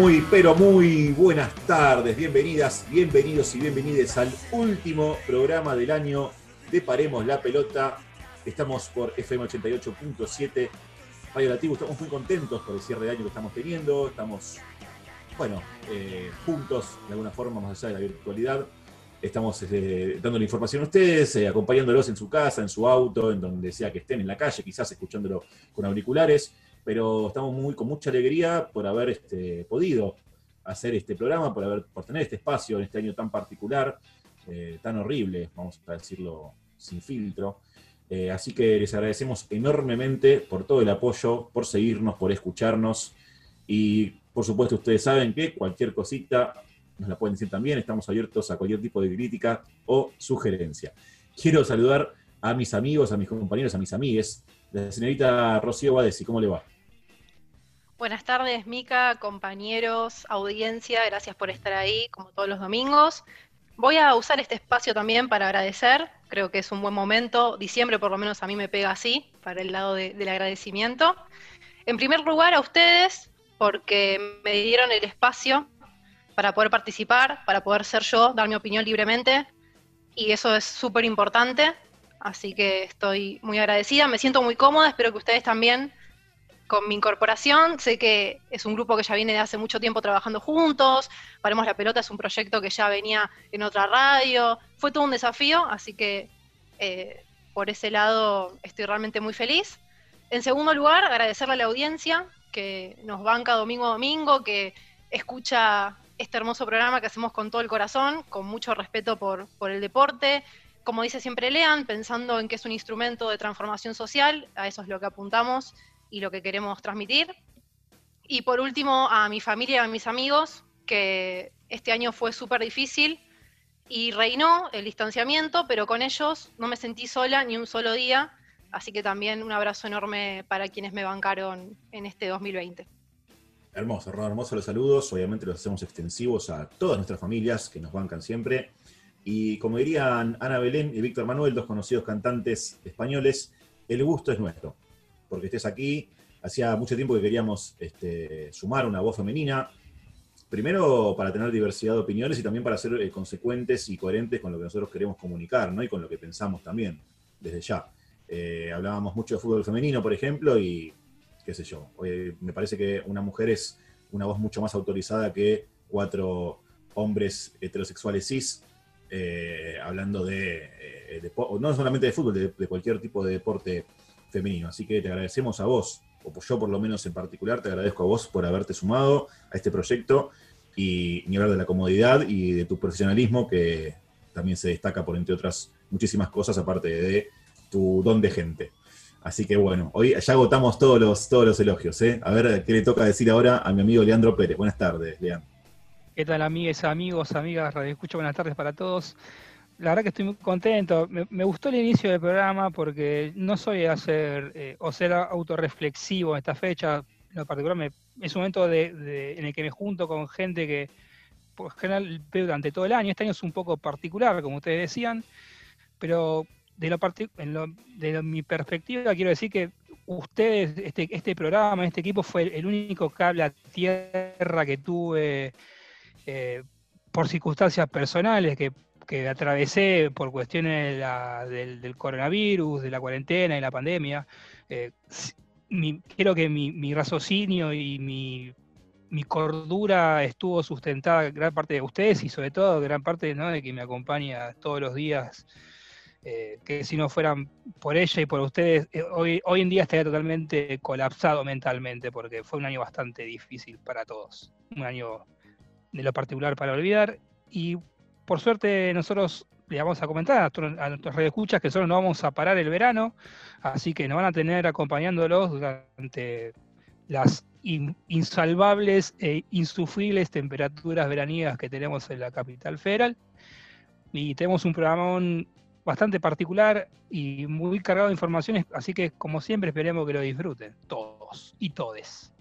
Muy, pero muy buenas tardes, bienvenidas, bienvenidos y bienvenidas al último programa del año de Paremos la Pelota. Estamos por FM 88.7 Radio Lativo, estamos muy contentos por el cierre de año que estamos teniendo, estamos, bueno, eh, juntos de alguna forma, más allá de la virtualidad. Estamos eh, dando la información a ustedes, eh, acompañándolos en su casa, en su auto, en donde sea que estén, en la calle, quizás escuchándolo con auriculares pero estamos muy con mucha alegría por haber este, podido hacer este programa, por, haber, por tener este espacio en este año tan particular, eh, tan horrible, vamos a decirlo sin filtro. Eh, así que les agradecemos enormemente por todo el apoyo, por seguirnos, por escucharnos y por supuesto ustedes saben que cualquier cosita nos la pueden decir también, estamos abiertos a cualquier tipo de crítica o sugerencia. Quiero saludar a mis amigos, a mis compañeros, a mis amigues. La señorita Rocío Badesi, ¿cómo le va? Buenas tardes, Mica, compañeros, audiencia, gracias por estar ahí, como todos los domingos. Voy a usar este espacio también para agradecer, creo que es un buen momento, diciembre por lo menos a mí me pega así, para el lado del agradecimiento. En primer lugar a ustedes, porque me dieron el espacio para poder participar, para poder ser yo, dar mi opinión libremente, y eso es súper importante, así que estoy muy agradecida, me siento muy cómoda, espero que ustedes también con mi incorporación. Sé que es un grupo que ya viene de hace mucho tiempo trabajando juntos. Paremos la pelota es un proyecto que ya venía en otra radio. Fue todo un desafío, así que eh, por ese lado estoy realmente muy feliz. En segundo lugar, agradecerle a la audiencia que nos banca domingo a domingo, que escucha este hermoso programa que hacemos con todo el corazón, con mucho respeto por, por el deporte. Como dice siempre Lean, pensando en que es un instrumento de transformación social, a eso es lo que apuntamos y lo que queremos transmitir. Y por último, a mi familia y a mis amigos, que este año fue súper difícil y reinó el distanciamiento, pero con ellos no me sentí sola ni un solo día, así que también un abrazo enorme para quienes me bancaron en este 2020. Hermoso, hermoso los saludos, obviamente los hacemos extensivos a todas nuestras familias que nos bancan siempre. Y como dirían Ana Belén y Víctor Manuel, dos conocidos cantantes españoles, el gusto es nuestro porque estés aquí. Hacía mucho tiempo que queríamos este, sumar una voz femenina, primero para tener diversidad de opiniones y también para ser eh, consecuentes y coherentes con lo que nosotros queremos comunicar, ¿no? Y con lo que pensamos también, desde ya. Eh, hablábamos mucho de fútbol femenino, por ejemplo, y qué sé yo. me parece que una mujer es una voz mucho más autorizada que cuatro hombres heterosexuales cis, eh, hablando de, no solamente de fútbol, de, cualquier tipo de deporte femenino. Así que te agradecemos a vos, o yo por lo menos en particular, te agradezco a vos por haberte sumado a este proyecto y ni hablar de la comodidad y de tu profesionalismo que también se destaca por entre otras muchísimas cosas aparte de tu don de gente. Así que bueno, hoy ya agotamos todos los, todos los elogios. ¿eh? A ver qué le toca decir ahora a mi amigo Leandro Pérez. Buenas tardes, Leandro. ¿Qué tal, amigues, amigos, amigas? Radio Escucha, buenas tardes para todos la verdad que estoy muy contento. Me, gustó el inicio del programa porque no soy hacer eh, o ser autorreflexivo en esta fecha. En lo particular, es un momento de, en el que me junto con gente que por general veo durante todo el año. Este año es un poco particular, como ustedes decían, pero de, lo, de mi perspectiva quiero decir que ustedes, este, este programa, este equipo fue el único cable a tierra que tuve eh, por circunstancias personales que que atravesé por cuestiones del, coronavirus, de la cuarentena y la pandemia, eh, creo que mi, raciocinio y mi, cordura estuvo sustentada gran parte de ustedes y sobre todo gran parte de que me acompaña todos los días. Eh, que si no fueran por ella y por ustedes, eh, hoy, hoy en día estaría totalmente colapsado mentalmente porque fue un año bastante difícil para todos. Un año de lo particular para olvidar. Y por suerte nosotros le vamos a comentar a, nuestros redescuchas que solo no vamos a parar el verano, así que nos van a tener acompañándolos durante las insalvables e insufribles temperaturas veraniegas que tenemos en la capital federal. Y tenemos un programa bastante particular y muy cargado de informaciones, así que como siempre esperemos que lo disfruten todos y todes.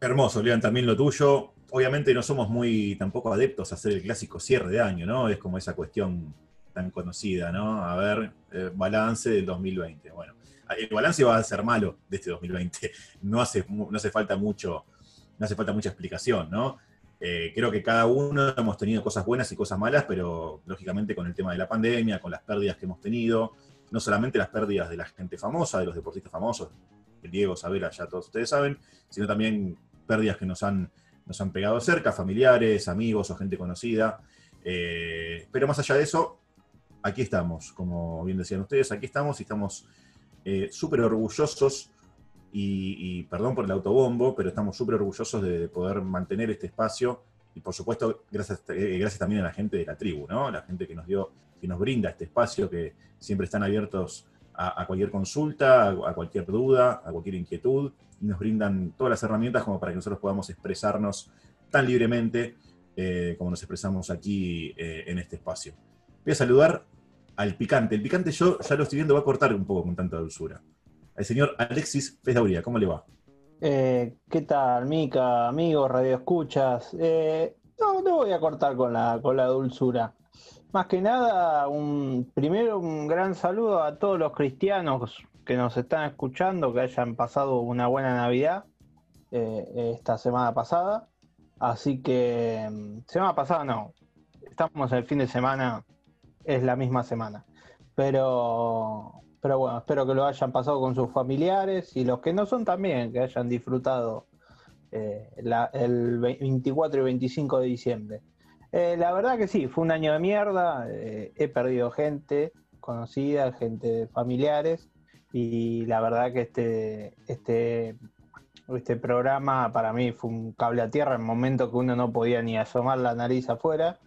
Hermoso, Leon, también lo tuyo obviamente no somos muy tampoco adeptos a hacer el clásico cierre de año, ¿no? Es como esa cuestión tan conocida, ¿no? A ver, eh, balance del 2020. Bueno, el balance va a ser malo de este 2020. No hace, no hace falta mucho, no hace falta mucha explicación, ¿no? Eh, creo que cada uno hemos tenido cosas buenas y cosas malas, pero lógicamente con el tema de la pandemia, con las pérdidas que hemos tenido, no solamente las pérdidas de la gente famosa, de los deportistas famosos, el Diego, Sabela, ya todos ustedes saben, sino también pérdidas que nos han, nos han pegado cerca, familiares, amigos o gente conocida. Eh, pero más allá de eso, aquí estamos, como bien decían ustedes, aquí estamos y estamos eh, súper orgullosos y, perdón por el autobombo, pero estamos súper orgullosos de, poder mantener este espacio y por supuesto gracias, eh, gracias también a la gente de la tribu, ¿no? La gente que nos dio, que nos brinda este espacio, que siempre están abiertos a, cualquier consulta, a, cualquier duda, a cualquier inquietud, nos brindan todas las herramientas como para que nosotros podamos expresarnos tan libremente eh, como nos expresamos aquí en este espacio. Voy a saludar al picante. El picante yo ya lo estoy viendo, va a cortar un poco con tanta dulzura. El señor Alexis Fesdauría, ¿cómo le va? Eh, ¿Qué tal, Mica, amigos, radio escuchas? Eh, no, no voy a cortar con la, con la dulzura. Más que nada, un, primero un gran saludo a todos los cristianos que nos están escuchando, que hayan pasado una buena Navidad eh, esta semana pasada. Así que, mm, semana pasada no, estamos el fin de semana es la misma semana. Pero, pero bueno, espero que lo hayan pasado con sus familiares y los que no son también, que hayan disfrutado eh, el 24 y 25 de diciembre. Eh, la verdad que sí, fue un año de mierda, he perdido gente conocida, gente familiares y la verdad que este, este, este programa para mí fue un cable a tierra en el momento que uno no podía ni asomar la nariz afuera.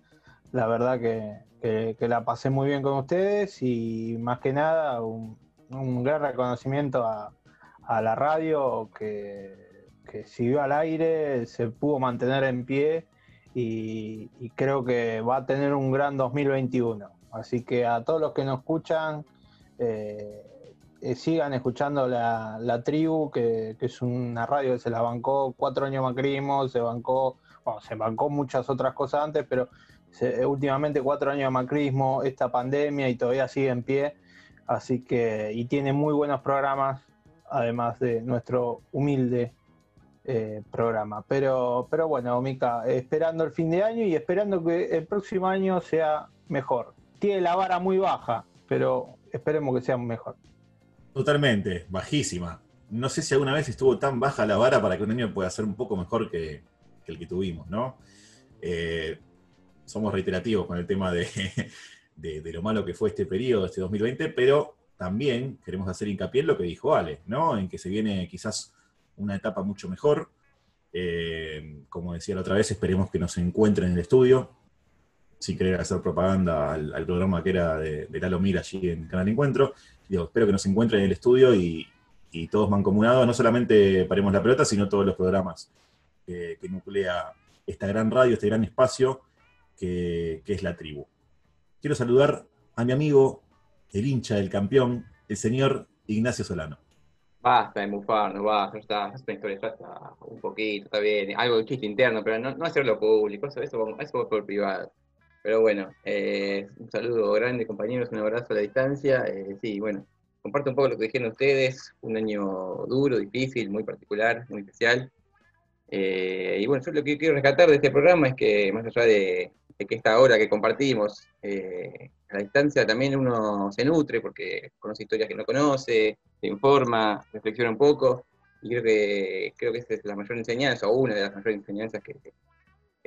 La verdad que, que, la pasé muy bien con ustedes y más que nada un, gran reconocimiento a, la radio que, siguió al aire, se pudo mantener en pie y, creo que va a tener un gran 2021. Así que a todos los que nos escuchan, eh, eh, sigan escuchando la, tribu, que, que, es una radio que se la bancó cuatro años macrismo, se bancó, bueno, se bancó muchas otras cosas antes, pero últimamente cuatro años de macrismo, esta pandemia y todavía sigue en pie. Así que, y tiene muy buenos programas, además de nuestro humilde eh, programa. Pero, pero bueno, Mica, esperando el fin de año y esperando que el próximo año sea mejor. Tiene la vara muy baja, pero esperemos que sea mejor. Totalmente, bajísima. No sé si alguna vez estuvo tan baja la vara para que un año pueda ser un poco mejor que, el que tuvimos, ¿no? Eh, somos reiterativos con el tema de, lo malo que fue este periodo, este 2020, pero también queremos hacer hincapié en lo que dijo Ale, ¿no? En que se viene quizás una etapa mucho mejor. Eh, como decía la otra vez, esperemos que nos encuentren en el estudio, sin querer hacer propaganda al, programa que era de, Lalo Mira allí en Canal Encuentro. espero que nos encuentren en el estudio y, todos mancomunados, no solamente Paremos la Pelota, sino todos los programas que nuclea esta gran radio, este gran espacio, que, es la tribu. Quiero saludar a mi amigo, el hincha del campeón, el señor Ignacio Solano. Basta de mufarnos, basta, está, está un poquito, está bien, algo de chiste interno, pero no, hacerlo público, eso, eso, eso por privado. Pero bueno, eh, un saludo grande compañeros, un abrazo a la distancia. Eh, sí, bueno, comparto un poco lo que dijeron ustedes, un año duro, difícil, muy particular, muy especial. Eh, y bueno, yo lo que quiero rescatar de este programa es que más allá de, que esta hora que compartimos eh, a la distancia también uno se nutre porque conoce historias que no conoce, se informa, reflexiona un poco y creo que creo que esa es la mayor enseñanza o una de las mayores enseñanzas que,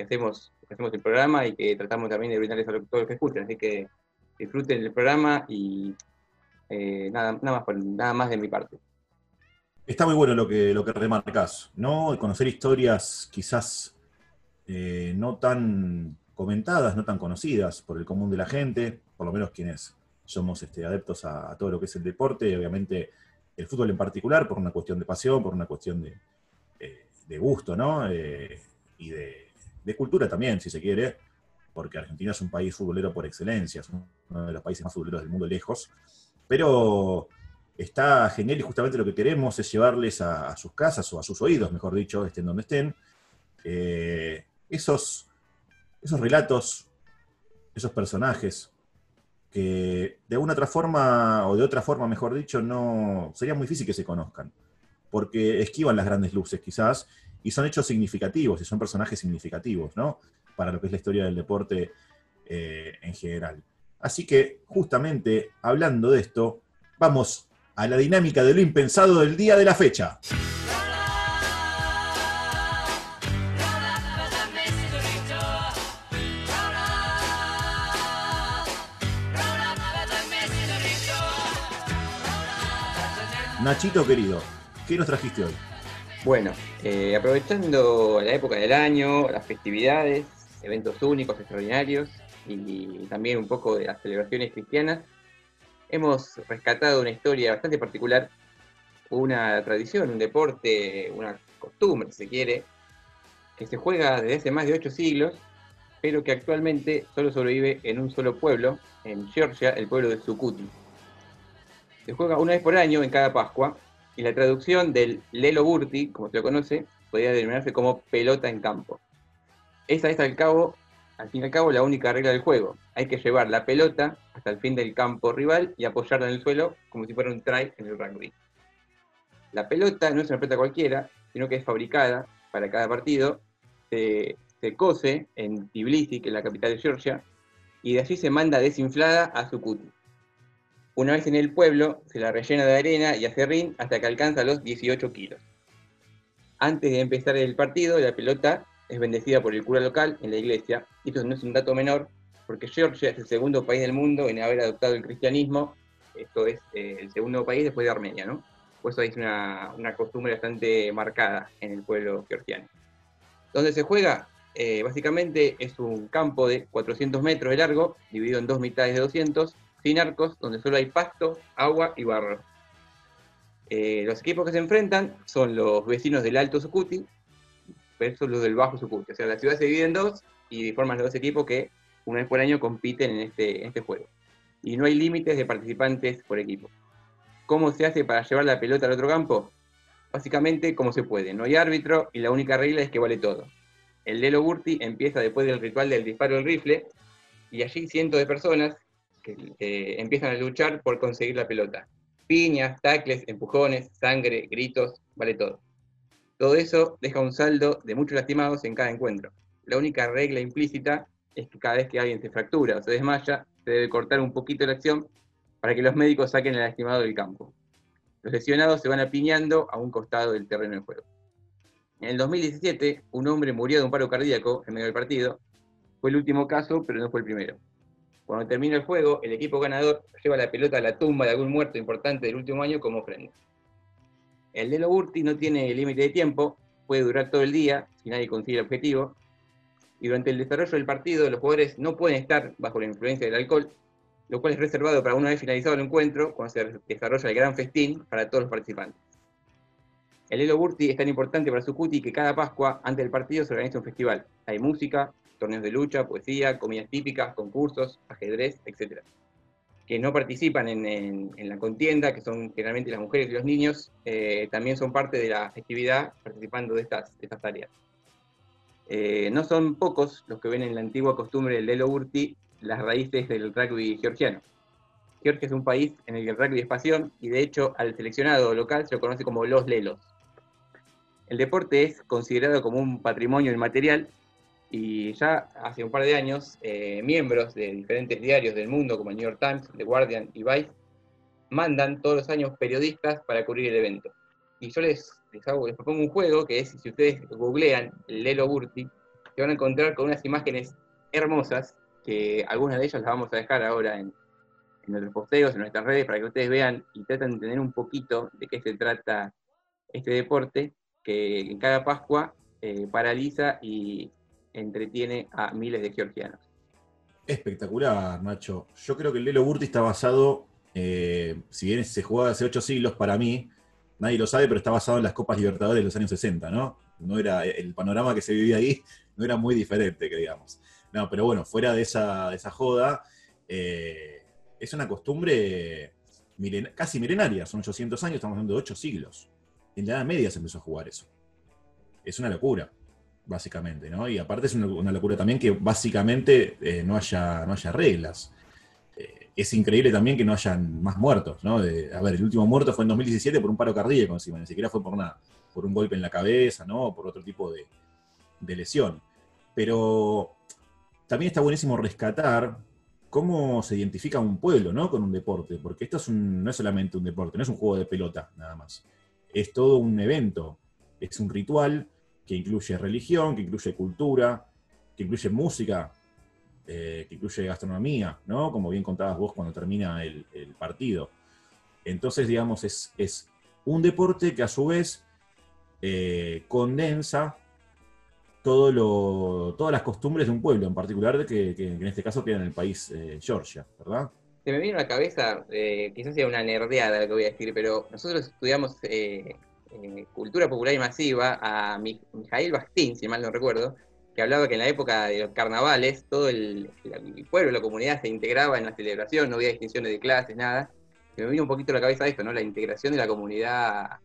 hacemos que hacemos el programa y que tratamos también de brindarles a todos los que escuchan así que disfruten el programa y eh, nada, nada, más, nada más de mi parte. Está muy bueno lo que, lo que remarcas, ¿no? Conocer historias quizás eh, no tan comentadas, no tan conocidas por el común de la gente, por lo menos quienes somos este, adeptos a, todo lo que es el deporte, obviamente el fútbol en particular, por una cuestión de pasión, por una cuestión de, eh, gusto, ¿no? Y de, de, cultura también, si se quiere, porque Argentina es un país futbolero por excelencia, es uno de los países más futboleros del mundo lejos, pero está genial y justamente lo que queremos es llevarles a, sus casas o a sus oídos, mejor dicho, estén donde estén, eh, esos, esos relatos, esos personajes que de una otra forma, o de otra forma, mejor dicho, no sería muy difícil que se conozcan, porque esquivan las grandes luces quizás, y son hechos significativos y son personajes significativos, ¿no? Para lo que es la historia del deporte eh, en general. Así que, justamente, hablando de esto, vamos a la dinámica de lo impensado del día de la fecha. Nachito querido, ¿qué nos trajiste hoy? Bueno, eh, aprovechando la época del año, las festividades, eventos únicos, extraordinarios y también un poco de las celebraciones cristianas, hemos rescatado una historia bastante particular, una tradición, un deporte, una costumbre, si se quiere, que se juega desde hace más de ocho siglos, pero que actualmente solo sobrevive en un solo pueblo, en Georgia, el pueblo de Sukuti. Se juega una vez por año en cada Pascua y la traducción del Lelo Burti, como se lo conoce, podría denominarse como pelota en campo. Esa es al cabo, al fin y al cabo, la única regla del juego. Hay que llevar la pelota hasta el fin del campo rival y apoyarla en el suelo como si fuera un try en el rugby. La pelota no es una pelota cualquiera, sino que es fabricada para cada partido, se, se cose en Tbilisi, que es la capital de Georgia, y de allí se manda desinflada a Sukuti. Una vez en el pueblo, se la rellena de arena y acerrín hasta que alcanza los 18 kilos. Antes de empezar el partido, la pelota es bendecida por el cura local en la iglesia. Esto no es un dato menor, porque Georgia es el segundo país del mundo en haber adoptado el cristianismo. Esto es eh, el segundo país después de Armenia, ¿no? Por eso es una, una costumbre bastante marcada en el pueblo georgiano. ¿Dónde se juega? Eh, básicamente es un campo de 400 metros de largo, dividido en dos mitades de 200, sin arcos, donde solo hay pasto, agua y barro. Eh, los equipos que se enfrentan son los vecinos del Alto Sucuti versus los del Bajo Sucuti. O sea, la ciudad se divide en dos y forman los dos equipos que una vez por año compiten en este, en este juego. Y no hay límites de participantes por equipo. ¿Cómo se hace para llevar la pelota al otro campo? Básicamente, como se puede. No hay árbitro y la única regla es que vale todo. El Lelo Burti empieza después del ritual del disparo del rifle y allí cientos de personas que empiezan a luchar por conseguir la pelota. Piñas, tacles, empujones, sangre, gritos, vale todo. Todo eso deja un saldo de muchos lastimados en cada encuentro. La única regla implícita es que cada vez que alguien se fractura o se desmaya, se debe cortar un poquito la acción para que los médicos saquen al lastimado del campo. Los lesionados se van apiñando a un costado del terreno de juego. En el 2017, un hombre murió de un paro cardíaco en medio del partido. Fue el último caso, pero no fue el primero. Cuando termina el juego, el equipo ganador lleva la pelota a la tumba de algún muerto importante del último año como ofrenda. El Lelo Burti no tiene límite de tiempo, puede durar todo el día si nadie consigue el objetivo, y durante el desarrollo del partido los jugadores no pueden estar bajo la influencia del alcohol, lo cual es reservado para una vez finalizado el encuentro, cuando se desarrolla el gran festín para todos los participantes. El Lelo Burti es tan importante para Sucuti que cada Pascua, antes del partido, se organiza un festival. Hay música, torneos de lucha, poesía, comidas típicas, concursos, ajedrez, etc. Que no participan en, la contienda, que son generalmente las mujeres y los niños, eh, también son parte de la festividad participando de estas, estas tareas. Eh, no son pocos los que ven en la antigua costumbre del Lelo Urti las raíces del rugby georgiano. Georgia es un país en el que el rugby es pasión y de hecho al seleccionado local se lo conoce como los Lelos. El deporte es considerado como un patrimonio inmaterial y ya hace un par de años, eh, miembros de diferentes diarios del mundo, como el New York Times, The Guardian y Vice, mandan todos los años periodistas para cubrir el evento. Y yo les, les, hago, les propongo un juego que es, si ustedes googlean Lelo Burti, se van a encontrar con unas imágenes hermosas, que algunas de ellas las vamos a dejar ahora en, en nuestros posteos, en nuestras redes, para que ustedes vean y traten de entender un poquito de qué se trata este deporte, que en cada Pascua eh, paraliza y entretiene a miles de georgianos. Espectacular, Nacho. Yo creo que el Lelo Burti está basado, eh, si bien se jugaba hace ocho siglos, para mí, nadie lo sabe, pero está basado en las Copas Libertadores de los años 60, ¿no? No era, el panorama que se vivía ahí no era muy diferente, que digamos. No, pero bueno, fuera de esa, joda, eh, es una costumbre casi milenaria, son 800 años, estamos hablando de 8 siglos. En la Edad Media se empezó a jugar eso. Es una locura básicamente, ¿no? Y aparte es una, locura también que básicamente eh, no, haya, no haya reglas. Eh, es increíble también que no hayan más muertos, ¿no? a ver, el último muerto fue en 2017 por un paro cardíaco encima, ni siquiera fue por nada. por un golpe en la cabeza, ¿no? Por otro tipo de, de lesión. Pero también está buenísimo rescatar cómo se identifica un pueblo, ¿no? Con un deporte, porque esto es no es solamente un deporte, no es un juego de pelota, nada más. Es todo un evento, es un ritual que incluye religión, que incluye cultura, que incluye música, eh, que incluye gastronomía, ¿no? Como bien contabas vos cuando termina el, partido. Entonces, digamos, es, es, un deporte que a su vez eh, condensa todo lo, todas las costumbres de un pueblo, en particular que, que en este caso queda en el país eh, Georgia, ¿verdad? Se me viene a la cabeza, quizás sea una nerdeada lo que voy a decir, pero nosotros estudiamos cultura popular y masiva a Mijail Bastín, si mal no recuerdo, que hablaba que en la época de los carnavales todo el, pueblo, la comunidad se integraba en la celebración, no había distinciones de clases, nada. Se me vino un poquito a la cabeza esto, ¿no? La integración de la comunidad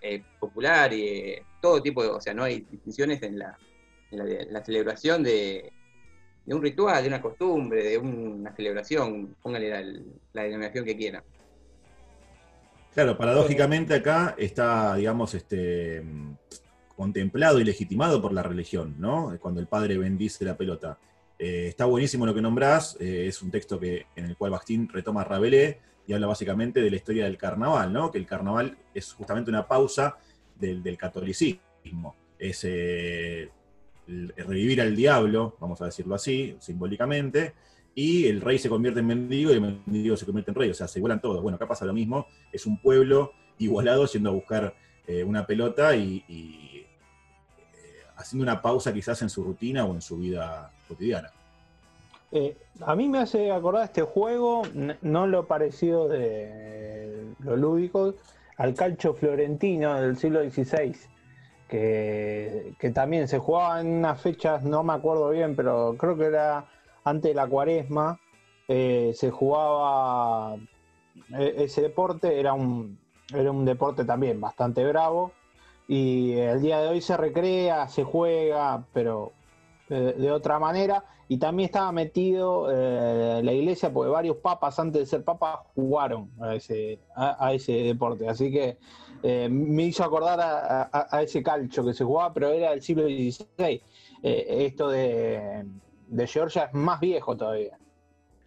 eh, popular y eh, todo tipo de, o sea, no hay distinciones en la, celebración de, un ritual, de una costumbre, de una celebración, póngale la, la denominación que quieran. Claro, paradójicamente acá está, digamos, este contemplado y legitimado por la religión, ¿no? Cuando el padre bendice la pelota. Eh, está buenísimo lo que nombrás, eh, es un texto que, en el cual Bastín retoma Rabelais y habla básicamente de la historia del carnaval, ¿no? Que el carnaval es justamente una pausa del, catolicismo. Es eh, revivir al diablo, vamos a decirlo así, simbólicamente, y el rey se convierte en mendigo y el mendigo se convierte en rey, o sea, se igualan todos. Bueno, acá pasa lo mismo, es un pueblo igualado yendo a buscar una pelota y haciendo una pausa quizás en su rutina o en su vida cotidiana. Eh, a mí me hace acordar este juego, no lo parecido de lo lúdico, al calcio florentino del siglo XVI, que, también se jugaba en unas fechas, no me acuerdo bien, pero creo que era antes de la cuaresma, eh, se jugaba e, ese deporte, era un, era un deporte también bastante bravo, y el día de hoy se recrea, se juega, pero de, otra manera. Y también estaba metido eh, la iglesia, porque varios papas antes de ser papas jugaron a ese, a, ese deporte. Así que eh, me hizo acordar a, ese calcho que se jugaba, pero era del siglo XVI. Esto de, de Georgia es más viejo todavía.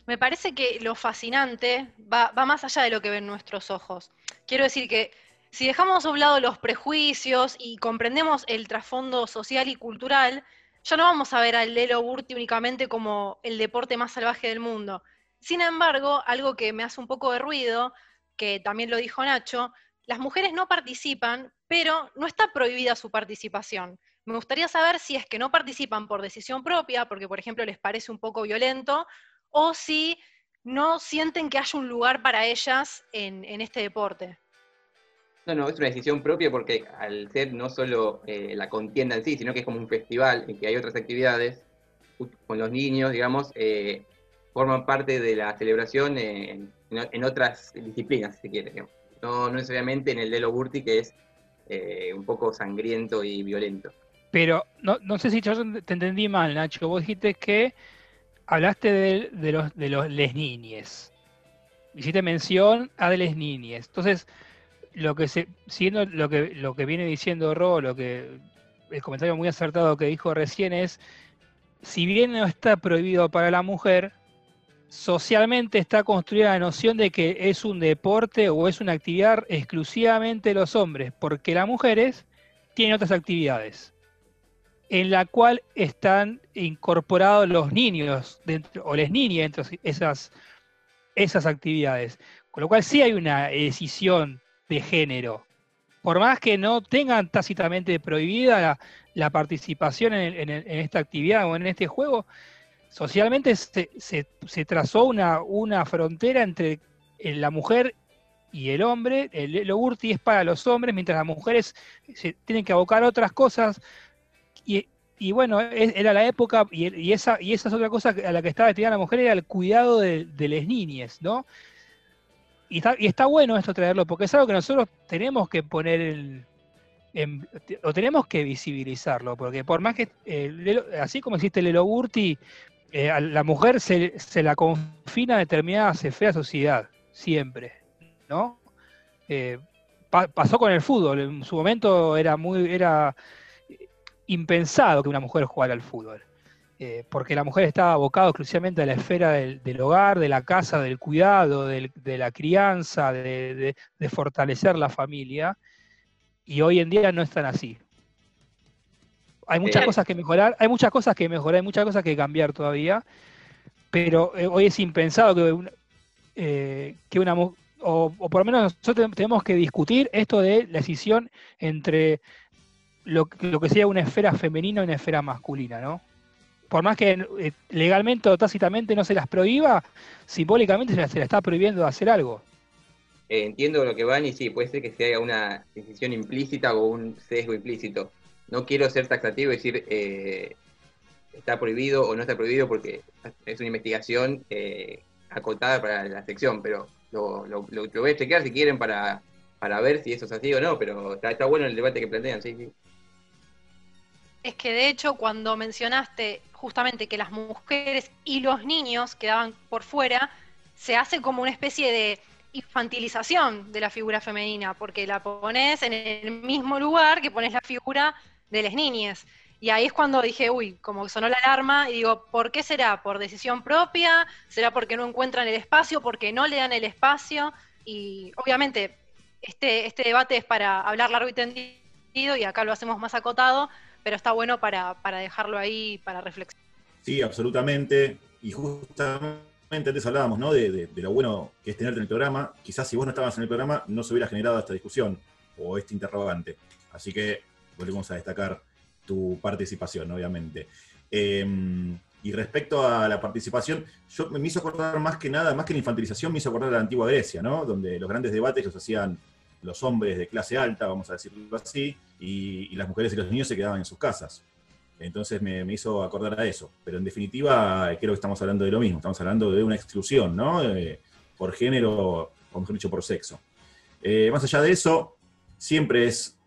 Me parece que lo fascinante va, más allá de lo que ven nuestros ojos. Quiero decir que si dejamos a un lado los prejuicios y comprendemos el trasfondo social y cultural, ya no vamos a ver al Lelo Burti únicamente como el deporte más salvaje del mundo. Sin embargo, algo que me hace un poco de ruido, que también lo dijo Nacho, las mujeres no participan, pero no está prohibida su participación. Me gustaría saber si es que no participan por decisión propia, porque por ejemplo les parece un poco violento, o si no sienten que haya un lugar para ellas en, este deporte. No, no, es una decisión propia porque al ser no solo eh, la contienda en sí, sino que es como un festival en que hay otras actividades con los niños, digamos, eh, forman parte de la celebración en, otras disciplinas, si quiere. No, necesariamente en el de Burti, que es eh, un poco sangriento y violento. Pero no, no sé si yo te entendí mal, Nacho. Vos dijiste que hablaste de, los, de los les niñes. Hiciste mención a de les niñes. Entonces, lo que se, siguiendo lo que, lo que viene diciendo Ro, lo que el comentario muy acertado que dijo recién es, si bien no está prohibido para la mujer, socialmente está construida la noción de que es un deporte o es una actividad exclusivamente de los hombres, porque las mujeres tienen otras actividades, en la cual están incorporados los niños dentro, o las niñas dentro de esas, esas actividades. Con lo cual sí hay una decisión de género. Por más que no tengan tácitamente prohibida la, participación en, esta actividad o en este juego, socialmente se, trazó una, una, frontera entre la mujer y el hombre. El, urti es para los hombres, mientras las mujeres se tienen que abocar a otras cosas. Y, bueno, era la época, y, esa, y esa es otra cosa a la que estaba destinada la mujer, era el cuidado de, de las niñas, ¿no? y, está, bueno esto traerlo, porque es algo que nosotros tenemos que poner el, o tenemos que visibilizarlo, porque por más que, eh, así como existe el Elo eh, a la mujer se, la confina a determinada fea sociedad, siempre, ¿no? Eh, pasó con el fútbol. En su momento era muy era impensado que una mujer jugara al fútbol. Eh, porque la mujer estaba abocada exclusivamente a la esfera del, hogar, de la casa, del cuidado, de la crianza, de, fortalecer la familia, y hoy en día no están así. Hay muchas cosas que mejorar, hay muchas cosas que mejorar, hay muchas cosas que cambiar todavía, pero eh, hoy es impensado que, eh, que una o, o por lo menos nosotros tenemos que discutir esto de la decisión entre lo, lo que sea una esfera femenina y una esfera masculina, ¿no? por más que eh, legalmente o tácitamente no se las prohíba, simbólicamente se la, está prohibiendo hacer algo. Eh, entiendo lo que van y sí, puede ser que se haga una decisión implícita o un sesgo implícito. No quiero ser taxativo y decir eh, está prohibido o no está prohibido porque es una investigación acotada para la sección, pero lo, voy a chequear si quieren para, para ver si eso es así o no, pero está, está bueno el debate que plantean, sí, sí. Es que de hecho cuando mencionaste justamente que las mujeres y los niños quedaban por fuera, se hace como una especie de infantilización de la figura femenina, porque la pones en el mismo lugar que pones la figura de las niñas. Y ahí es cuando dije, uy, como sonó la alarma, y digo, ¿por qué será? ¿Por decisión propia? ¿Será porque no encuentran el espacio? ¿Porque no le dan el espacio? Y obviamente este, este debate es para hablar largo y tendido, y acá lo hacemos más acotado, pero está bueno para, dejarlo ahí para reflexionar. Sí, absolutamente. Y justamente antes hablábamos ¿no? de, lo bueno que es tenerte en el programa. Quizás si vos no estabas en el programa no se hubiera generado esta discusión o este interrogante. Así que volvemos a destacar tu participación, obviamente. Em, y respecto a la participación, yo me hizo acordar más que nada, más que la infantilización, me hizo acordar de la antigua Grecia, ¿no? Donde los grandes debates los hacían los hombres de clase alta, vamos a decirlo así, y, las mujeres y los niños se quedaban en sus casas. Entonces me, hizo acordar a eso. Pero en definitiva, creo que estamos hablando de lo mismo, estamos hablando de una exclusión, ¿no? Eh, por género, o mejor dicho, por sexo. Eh, más allá de eso, siempre es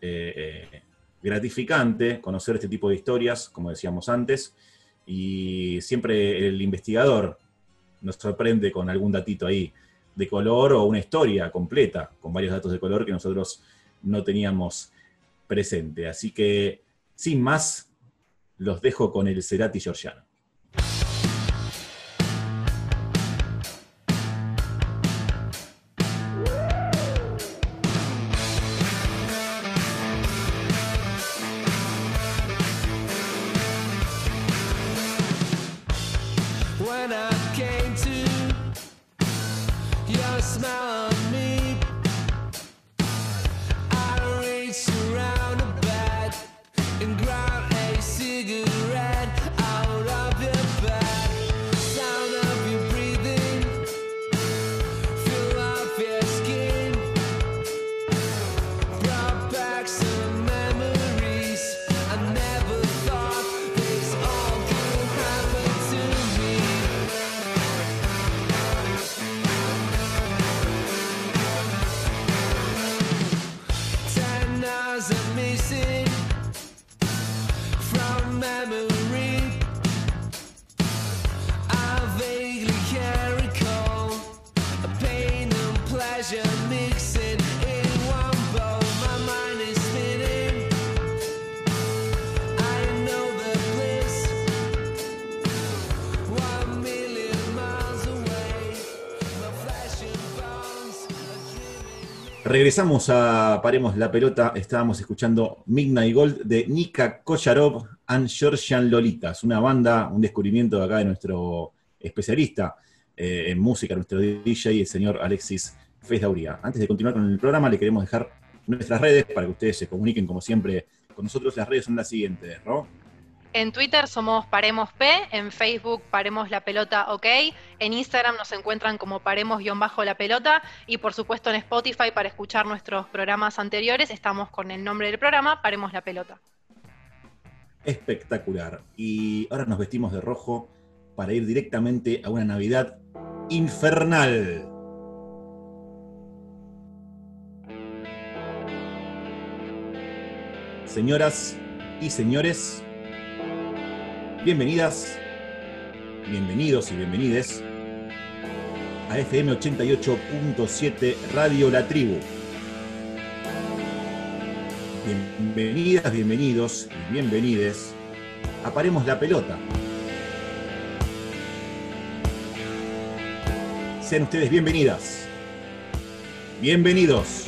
eh, gratificante conocer este tipo de historias, como decíamos antes, y siempre el investigador nos sorprende con algún datito ahí de color o una historia completa con varios datos de color que nosotros no teníamos presente. Así que, sin más, los dejo con el Cerati Georgiano. Regresamos a Paremos la Pelota. Estábamos escuchando Midnight Gold de Nika Kocharov and Georgian Lolitas, una banda, un descubrimiento acá de nuestro especialista eh, en música, nuestro DJ, el señor Alexis Fesdauría. Antes de continuar con el programa, le queremos dejar nuestras redes para que ustedes se comuniquen, como siempre, con nosotros. Las redes son las siguientes, ¿no? En Twitter somos Paremos P, en Facebook Paremos la Pelota OK, en Instagram nos encuentran como Paremos-la Pelota y por supuesto en Spotify para escuchar nuestros programas anteriores estamos con el nombre del programa Paremos la Pelota. Espectacular. Y ahora nos vestimos de rojo para ir directamente a una Navidad infernal. Señoras y señores, Bienvenidas, bienvenidos y bienvenides a FM 88.7 Radio La Tribu. Bienvenidas, bienvenidos y bienvenides. Aparemos la pelota. Sean ustedes bienvenidas. Bienvenidos.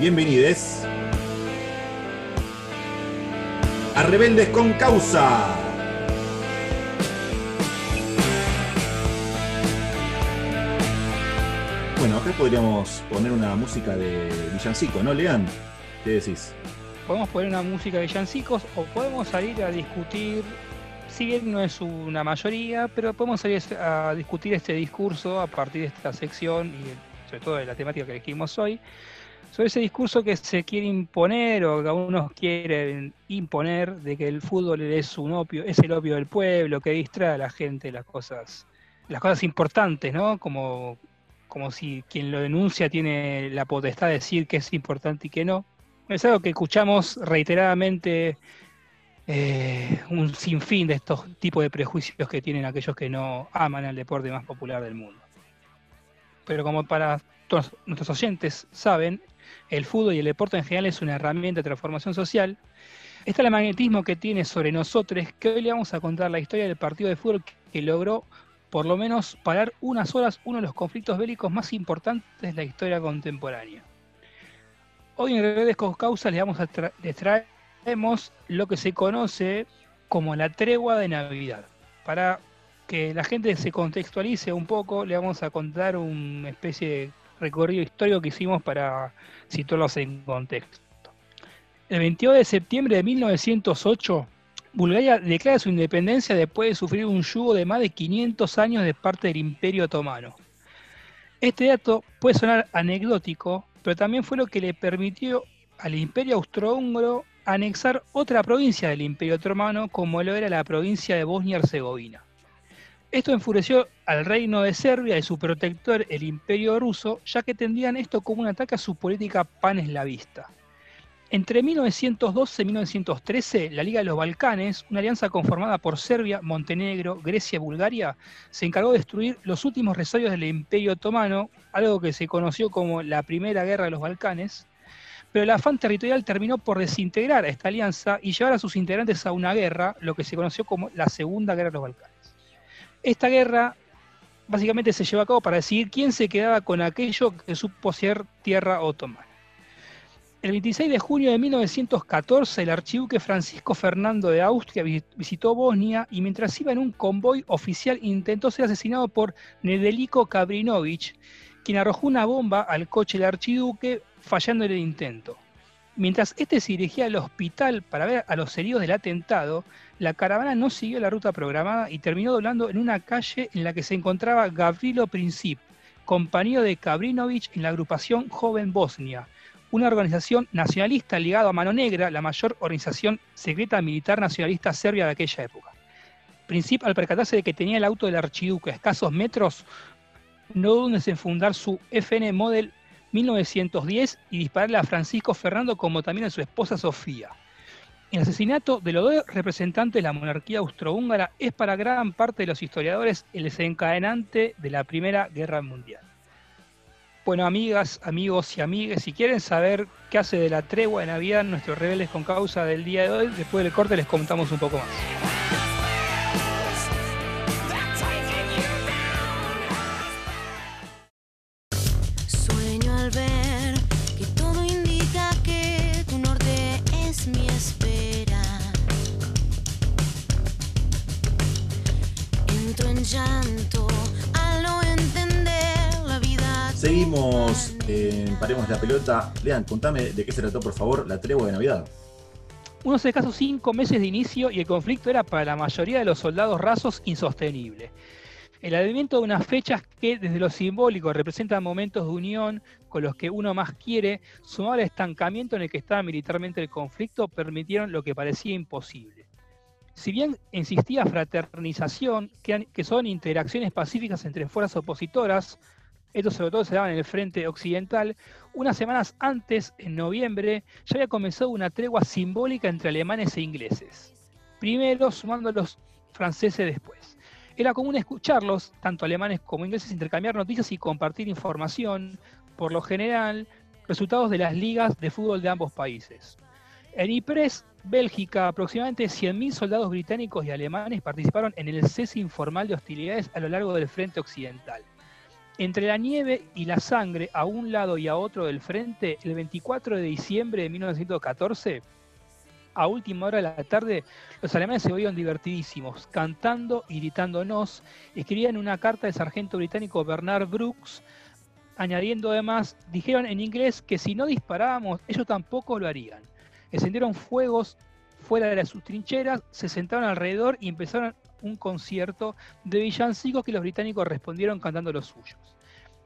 Bienvenides. A Rebeldes con Causa. Podríamos poner una música de villancico, ¿no, Lean? ¿Qué decís? Podemos poner una música de villancicos o podemos salir a discutir, si bien no es una mayoría, pero podemos salir a discutir este discurso a partir de esta sección y sobre todo de la temática que elegimos hoy, sobre ese discurso que se quiere imponer o que algunos quieren imponer de que el fútbol es un opio, es el opio del pueblo, que distrae a la gente las cosas, las cosas importantes, ¿no? Como como si quien lo denuncia tiene la potestad de decir que es importante y que no. Es algo que escuchamos reiteradamente eh, un sinfín de estos tipos de prejuicios que tienen aquellos que no aman al deporte más popular del mundo. Pero como para todos nuestros oyentes saben, el fútbol y el deporte en general es una herramienta de transformación social. Está el magnetismo que tiene sobre nosotros, que hoy le vamos a contar la historia del partido de fútbol que logró por lo menos parar unas horas uno de los conflictos bélicos más importantes de la historia contemporánea. Hoy en Redes con Causas les, vamos a traemos lo que se conoce como la tregua de Navidad. Para que la gente se contextualice un poco, le vamos a contar una especie de recorrido histórico que hicimos para situarlos en contexto. El 22 de septiembre de 1908, Bulgaria declara su independencia después de sufrir un yugo de más de 500 años de parte del Imperio Otomano. Este dato puede sonar anecdótico, pero también fue lo que le permitió al Imperio Austrohúngaro anexar otra provincia del Imperio Otomano, como lo era la provincia de Bosnia-Herzegovina. Esto enfureció al reino de Serbia y su protector, el Imperio Ruso, ya que tendían esto como un ataque a su política paneslavista. Entre 1912 y 1913, la Liga de los Balcanes, una alianza conformada por Serbia, Montenegro, Grecia y Bulgaria, se encargó de destruir los últimos resabios del Imperio Otomano, algo que se conoció como la Primera Guerra de los Balcanes, pero el afán territorial terminó por desintegrar a esta alianza y llevar a sus integrantes a una guerra, lo que se conoció como la Segunda Guerra de los Balcanes. Esta guerra básicamente se llevó a cabo para decidir quién se quedaba con aquello que supo ser tierra otomana. El 26 de junio de 1914, el archiduque Francisco Fernando de Austria visitó Bosnia y mientras iba en un convoy oficial intentó ser asesinado por Nedelico Kabrinovich, quien arrojó una bomba al coche del archiduque, fallando en el intento. Mientras este se dirigía al hospital para ver a los heridos del atentado, la caravana no siguió la ruta programada y terminó doblando en una calle en la que se encontraba Gavrilo Princip, compañero de Kabrinovich en la agrupación Joven Bosnia, una organización nacionalista ligada a Mano Negra, la mayor organización secreta militar nacionalista serbia de aquella época. Princip, al percatarse de que tenía el auto del archiduque a escasos metros, no dudó en fundar su FN Model 1910 y dispararle a Francisco Fernando como también a su esposa Sofía. El asesinato de los dos representantes de la monarquía austrohúngara es para gran parte de los historiadores el desencadenante de la Primera Guerra Mundial. Bueno, amigas, amigos y amigues, si quieren saber qué hace de la tregua de Navidad nuestros rebeldes con causa del día de hoy, después del corte les contamos un poco más. En Paremos la Pelota. Lean, contame de qué se trató, por favor, la tregua de Navidad. Unos escasos cinco meses de inicio y el conflicto era para la mayoría de los soldados rasos insostenible. El advenimiento de unas fechas que desde lo simbólico representan momentos de unión con los que uno más quiere, sumado al estancamiento en el que estaba militarmente el conflicto, permitieron lo que parecía imposible. Si bien insistía fraternización, que son interacciones pacíficas entre fuerzas opositoras, esto sobre todo se daba en el frente occidental, unas semanas antes, en noviembre, ya había comenzado una tregua simbólica entre alemanes e ingleses. Primero sumando a los franceses después. Era común escucharlos, tanto alemanes como ingleses, intercambiar noticias y compartir información, por lo general, resultados de las ligas de fútbol de ambos países. En Ypres, Bélgica, aproximadamente 100.000 soldados británicos y alemanes participaron en el cese informal de hostilidades a lo largo del frente occidental. Entre la nieve y la sangre a un lado y a otro del frente, el 24 de diciembre de 1914, a última hora de la tarde, los alemanes se oían divertidísimos, cantando y gritándonos. Escribían una carta del sargento británico Bernard Brooks, añadiendo además, dijeron en inglés que si no disparábamos, ellos tampoco lo harían. Encendieron fuegos fuera de sus trincheras, se sentaron alrededor y empezaron un concierto de villancicos que los británicos respondieron cantando los suyos.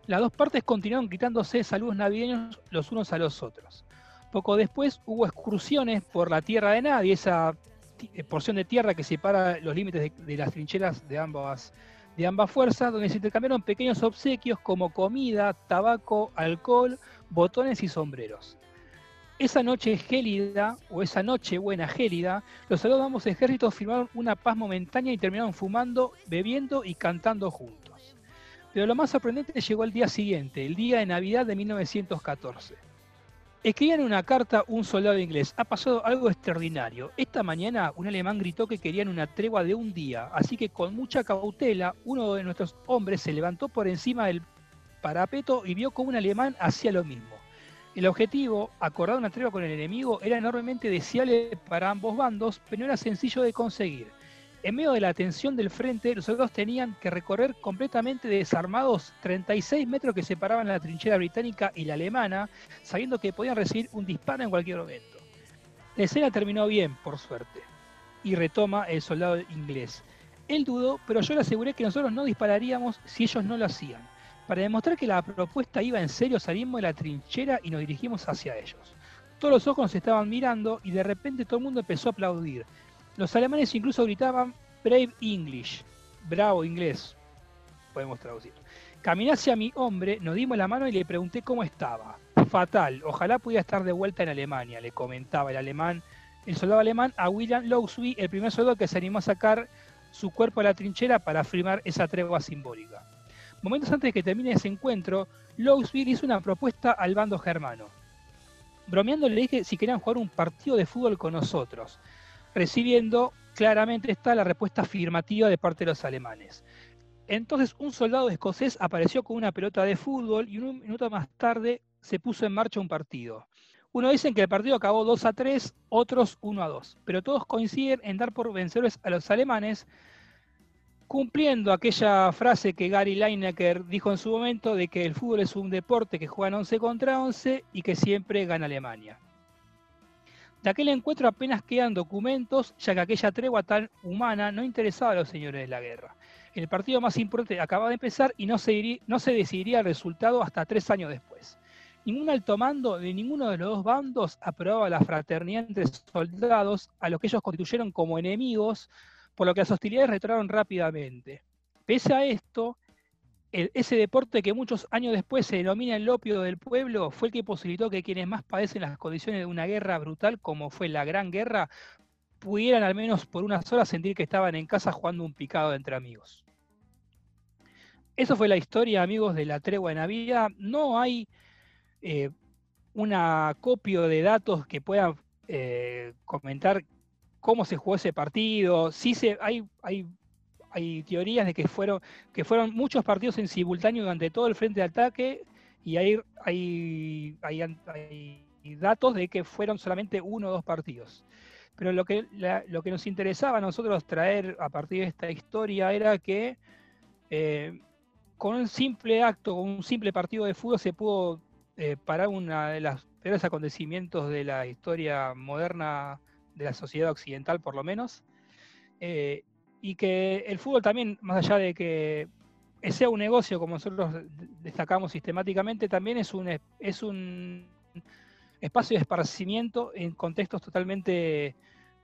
Las dos partes continuaron gritándose saludos navideños los unos a los otros. Poco después hubo excursiones por la tierra de nadie, esa ti- porción de tierra que separa los límites de, de las trincheras de ambas, de ambas fuerzas, donde se intercambiaron pequeños obsequios como comida, tabaco, alcohol, botones y sombreros. Esa noche gélida, o esa noche buena gélida, los ambos ejércitos firmaron una paz momentánea y terminaron fumando, bebiendo y cantando juntos. Pero lo más sorprendente llegó al día siguiente, el día de Navidad de 1914. Escribían en una carta un soldado inglés, ha pasado algo extraordinario. Esta mañana un alemán gritó que querían una tregua de un día, así que con mucha cautela uno de nuestros hombres se levantó por encima del parapeto y vio cómo un alemán hacía lo mismo. El objetivo, acordar una tregua con el enemigo, era enormemente deseable para ambos bandos, pero no era sencillo de conseguir. En medio de la tensión del frente, los soldados tenían que recorrer completamente desarmados 36 metros que separaban la trinchera británica y la alemana, sabiendo que podían recibir un disparo en cualquier momento. La escena terminó bien, por suerte, y retoma el soldado inglés. Él dudó, pero yo le aseguré que nosotros no dispararíamos si ellos no lo hacían. Para demostrar que la propuesta iba en serio, salimos de la trinchera y nos dirigimos hacia ellos. Todos los ojos nos estaban mirando y de repente todo el mundo empezó a aplaudir. Los alemanes incluso gritaban Brave English, bravo inglés, podemos traducir. Caminé hacia mi hombre, nos dimos la mano y le pregunté cómo estaba. Fatal, ojalá pudiera estar de vuelta en Alemania, le comentaba el alemán, el soldado alemán a William Lowsby, el primer soldado que se animó a sacar su cuerpo a la trinchera para firmar esa tregua simbólica. Momentos antes de que termine ese encuentro, Lowsby hizo una propuesta al bando germano. Bromeando le dije si querían jugar un partido de fútbol con nosotros, recibiendo claramente está la respuesta afirmativa de parte de los alemanes. Entonces un soldado escocés apareció con una pelota de fútbol y un minuto más tarde se puso en marcha un partido. Uno dicen que el partido acabó 2 a 3, otros 1 a 2, pero todos coinciden en dar por vencedores a los alemanes, cumpliendo aquella frase que Gary Lineker dijo en su momento de que el fútbol es un deporte que juegan 11 contra 11 y que siempre gana Alemania. De aquel encuentro apenas quedan documentos, ya que aquella tregua tan humana no interesaba a los señores de la guerra. El partido más importante acaba de empezar y no se, no se decidiría el resultado hasta tres años después. Ningún alto mando de ninguno de los dos bandos aprobaba la fraternidad entre soldados, a los que ellos constituyeron como enemigos, por lo que las hostilidades retornaron rápidamente. Pese a esto, ese deporte que muchos años después se denomina el opio del pueblo fue el que posibilitó que quienes más padecen las condiciones de una guerra brutal como fue la Gran Guerra pudieran al menos por unas horas sentir que estaban en casa jugando un picado entre amigos. Eso fue la historia, amigos, de la tregua de Navidad. No hay eh, un acopio de datos que puedan eh, comentar cómo se jugó ese partido. Sí se, hay, hay, hay teorías de que fueron, que fueron muchos partidos en simultáneo durante todo el frente de ataque y hay, hay, hay, datos de que fueron solamente uno o dos partidos. Pero lo que, lo que nos interesaba a nosotros traer a partir de esta historia era que eh, con un simple acto, con un simple partido de fútbol se pudo eh, parar uno de los peores acontecimientos de la historia moderna de la sociedad occidental, por lo menos. Eh, y que el fútbol también, más allá de que sea un negocio, como nosotros de- destacamos sistemáticamente, también es un, es- un espacio de esparcimiento en contextos totalmente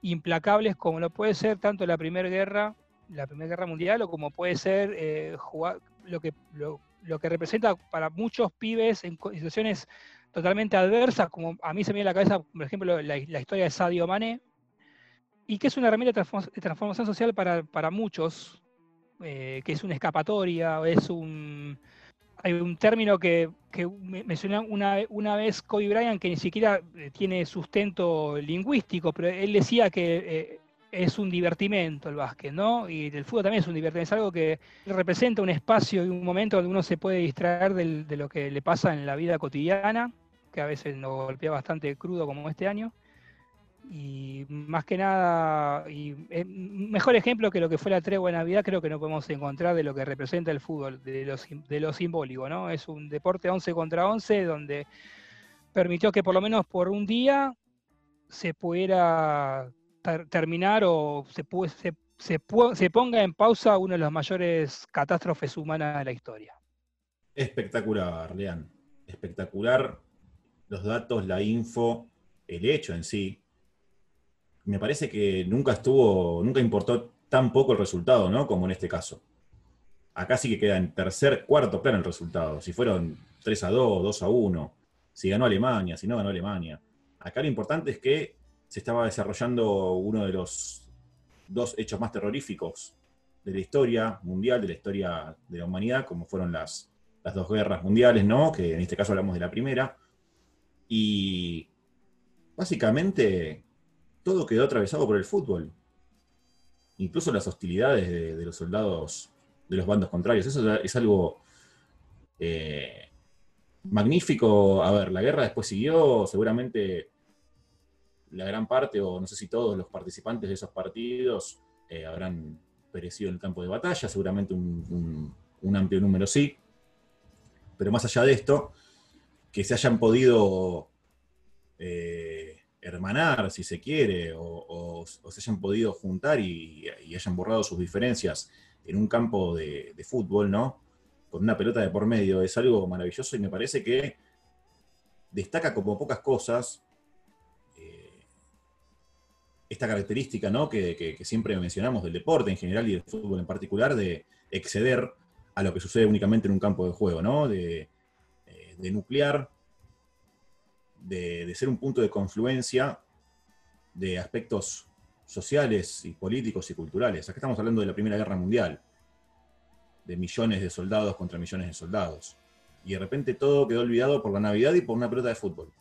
implacables, como lo puede ser tanto la Primera Guerra, la Primera Guerra Mundial, o como puede ser eh, jugar, lo, que, lo, lo que representa para muchos pibes en situaciones totalmente adversas, como a mí se me viene a la cabeza, por ejemplo, la, historia de Sadio Mané, y que es una herramienta de transform- de transformación social para, para muchos, eh, que es una escapatoria, es un hay un término que, que me- mencionó una, una vez Kobe Bryant que ni siquiera eh, tiene sustento lingüístico, pero él decía que eh, es un divertimento el básquet, ¿no? Y el fútbol también es un divertimento, es algo que representa un espacio y un momento donde uno se puede distraer de lo que le pasa en la vida cotidiana, que a veces nos golpea bastante crudo como este año. Y más que nada, y eh, mejor ejemplo que lo que fue la tregua de Navidad, creo que no podemos encontrar de lo que representa el fútbol, de lo, de lo simbólico, ¿no? Es un deporte 11 contra 11 donde permitió que por lo menos por un día se pudiera ter- terminar o se, se, se se ponga en pausa una de las mayores catástrofes humanas de la historia. Espectacular, Lean. Espectacular los datos, la info, el hecho en sí. Me parece que nunca estuvo, nunca importó tan poco el resultado, ¿no? Como en este caso. Acá sí que queda en tercer, cuarto plano el resultado. Si fueron 3 a 2, 2 a 1, si ganó Alemania, si no ganó Alemania. Acá lo importante es que se estaba desarrollando uno de los dos hechos más terroríficos de la historia mundial, de la historia de la humanidad, como fueron las, las dos guerras mundiales, ¿no? Que en este caso hablamos de la primera. Y básicamente todo quedó atravesado por el fútbol. Incluso las hostilidades de, los soldados de los bandos contrarios. Eso es algo eh, magnífico. A ver, la guerra después siguió, seguramente la gran parte, o no sé si todos los participantes de esos partidos eh, habrán perecido en el campo de batalla, seguramente un amplio número sí. Pero más allá de esto, que se hayan podido eh, hermanar, si se quiere, o, se hayan podido juntar y, hayan borrado sus diferencias en un campo de, fútbol, ¿no? Con una pelota de por medio, es algo maravilloso y me parece que destaca como pocas cosas eh, esta característica, ¿no? Que, que- siempre mencionamos del deporte en general y del fútbol en particular, de exceder a lo que sucede únicamente en un campo de juego, ¿no? De, de nuclear, de, de ser un punto de confluencia de aspectos sociales y políticos y culturales. Acá estamos hablando de la Primera Guerra Mundial, de millones de soldados contra millones de soldados. Y de repente todo quedó olvidado por la Navidad y por una pelota de fútbol.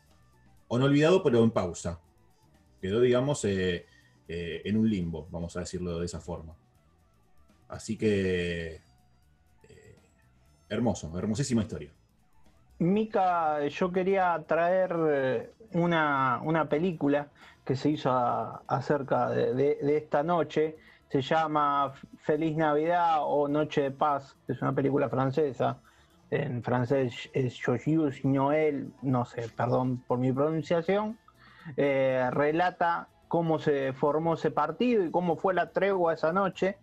O no olvidado, pero en pausa. Quedó, digamos, eh, eh, en un limbo, vamos a decirlo de esa forma. Así que, eh, hermoso, hermosísima historia. Mica, yo quería traer eh, una, una película que se hizo acerca de esta noche. Se llama Feliz Navidad o Noche de Paz. Es una película francesa. En francés es Joyeux Noël, no sé, perdón por mi pronunciación. Eh, relata cómo se formó ese partido y cómo fue la tregua esa noche.